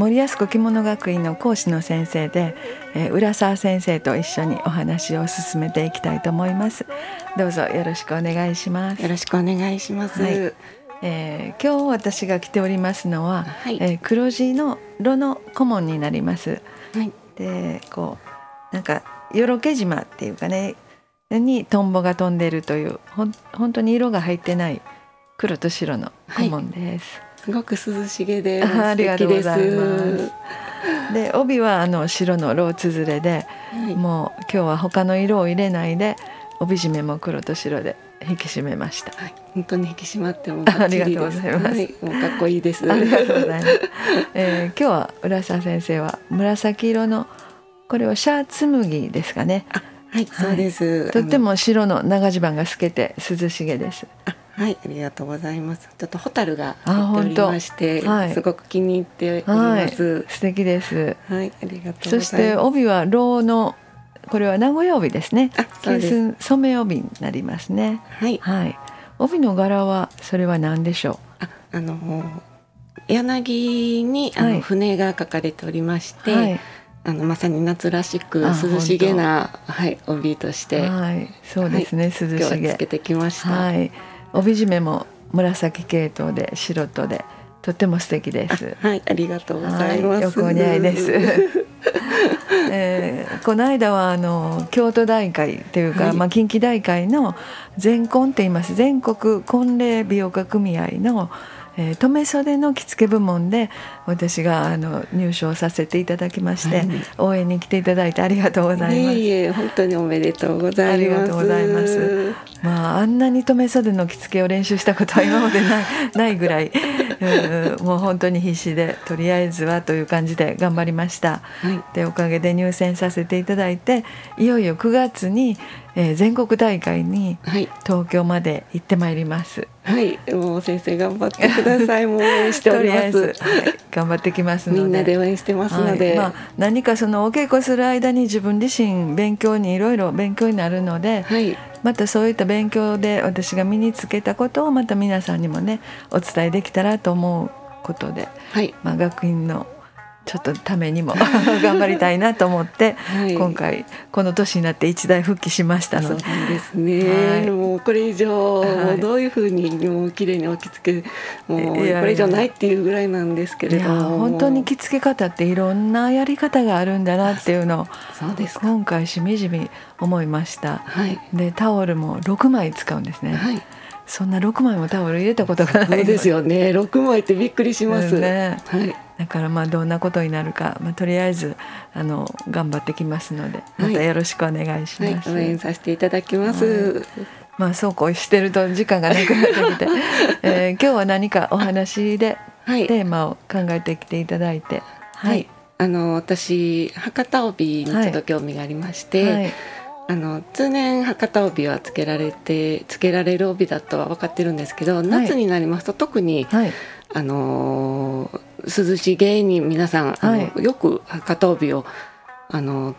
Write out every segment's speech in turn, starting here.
森安子着物学院の講師の先生で、えー、浦沢先生と一緒にお話を進めていきたいと思います。どうぞよろしくお願いします。よろしくお願いします、はい、えー、今日私が着ておりますのは、はい、えー、黒地の炉の顧問になります、はい、でこうなんかよろけ島っていうかねにトンボが飛んでるというほん本当に色が入ってない黒と白の顧問です、すごく涼しげでありがとうございますで帯はあの白のローツズレで、はい、もう今日は他の色を入れないで帯締めも黒と白で引き締めました。はい、本当に引き締まってもありがとうございます。はい、もうかっこいいです。ありがとうございます。えー、今日は浦沢先生は紫色のこれはシャーツ麦ですかね。はい、そうです。とっても白の長襦袢が透けて涼しげです。あはい、ありがとうございます。ちょっとホタルが入っておりまして、はい、すごく気に入っております。はい、素敵です。はい、ありがとうそして帯はローのこれは名古屋帯ですね。あ、そうです。染め帯になりますね。はい。はい。帯の柄はそれは何でしょう？あ、あの柳にあの、船が書かれておりまして。はいあのまさに夏らしく涼しげなはい帯として、はい、そうですね、はい、涼しげつけてきました。はい、帯締めも紫系統で白とでとても素敵です。はい、ありがとうございます。はい、よくお似合いです。えー、この間はあの京都大会というか、はい、まあ近畿大会の全婚って言います全国婚礼美容家組合のえー、留め袖の着付け部門で私があの入賞させていただきまして、はい、応援に来ていただいてありがとうございます。いえ本当におめでとうございます。ありがとうございます。まああんなに留め袖の着付けを練習したことは今までない ないぐらい、うもう本当に必死でとりあえずはという感じで頑張りました。はい、でおかげで入選させていただいていよいよ9月に、えー、全国大会に東京まで行ってまいります。はい、もう先生頑張ってください。もう応援しております。はい、頑張ってきますみんなで応援してますので、はい、まあ何かそのお稽古する間に自分自身勉強にいろいろ勉強になるので、はい、またそういった勉強で私が身につけたことをまた皆さんにもねお伝えできたらと思うことで、はい、まあ学院のちょっとためにも 頑張りたいなと思って、はい、今回この年になって一大復帰しましたので。そうですね、はい、もうこれ以上、はい、どういうふうにもう綺麗に置き付けもうこれ以上ないっていうぐらいなんですけれども。本当に着付け方っていろんなやり方があるんだなっていうのをそうです今回しみじみ思いました。はい、でタオルも6枚使うんですね。はい。そんな6枚もタオル入れたことがないですよね。6枚ってびっくりします、ね、はい、だからまあどんなことになるか、まあ、とりあえずあの頑張ってきますのでまたよろしくお願いします、はいはい、応援させていただきます、はい、まあそうこうしてると時間がなくなってきて、えー、今日は何かお話でテーマを考えてきていただいて。はい、あの私博多帯にちょっと興味がありまして、あの通年博多帯はつけられてつけられる帯だとは分かってるんですけど、夏になりますと特に、はい、あの涼しげに皆さんあの、はい、よく博多帯をあの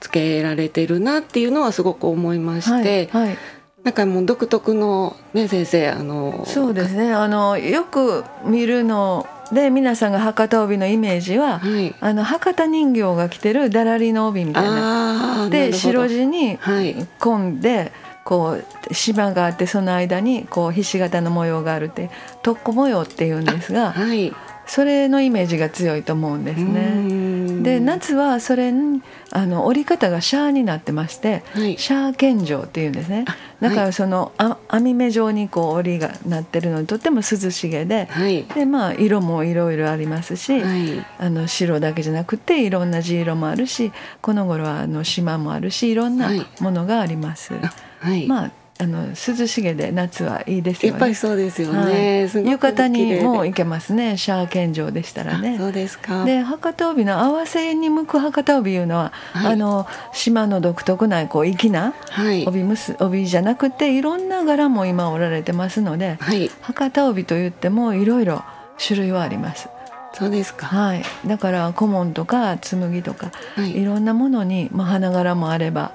つけられてるなっていうのはすごく思いまして、はいはい、なんかもう独特のね先生あのそうですね。あのよく見るので皆さんが博多帯のイメージは、はい、あの博多人形が着てるだらりの帯みたいな。で白地に込んで、はい、こう島があってその間にこうひし形の模様があるって特攻模様っていうんですが、はい、それのイメージが強いと思うんですね。で夏はそれにあの折り方がシャーになってまして、はい、シャー剣状っていうんですね。だからその、あ網目状にこう折りがなってるのにとっても涼しげで、はい、でまあ色もいろいろありますし、はい、あの白だけじゃなくていろんな地色もあるしこの頃はあの島もあるしいろんなものがあります。はい、まああの涼しげで夏はいいですよね。やっぱりそうですよね。はい、浴衣にも行けますね。シャー健常でしたらね。そうですか。で博多帯の合わせに向く博多帯いうのは、はい、あの島の独特なこう粋な帯むす、帯じゃなくていろんな柄も今織られてますので、はい、博多帯といってもいろいろ種類はあります。そうですか。はい。だから古文とか紬とか、はい、いろんなものにまあ花柄もあれば。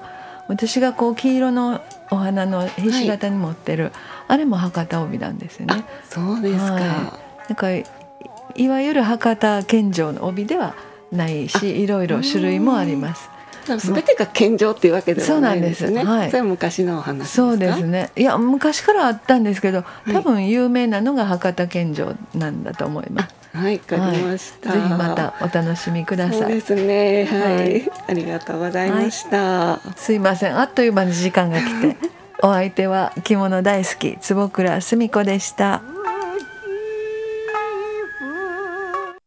私がこう黄色のお花のひし形に持ってる、はい、あれも博多帯なんですよね。そうですか。はい、なんかいわゆる博多献上の帯ではないし、いろいろ種類もあります。すべてが献上っていうわけではないですね。はい、それは昔のお話そうですね。いや昔からあったんですけど、多分有名なのが博多献上なんだと思います。はい、わかりました、はい、ぜひまたお楽しみください。そうですね。はい、ありがとうございました、すいません。あっという間に時間が来て、お相手は着物大好き坪倉澄子でした。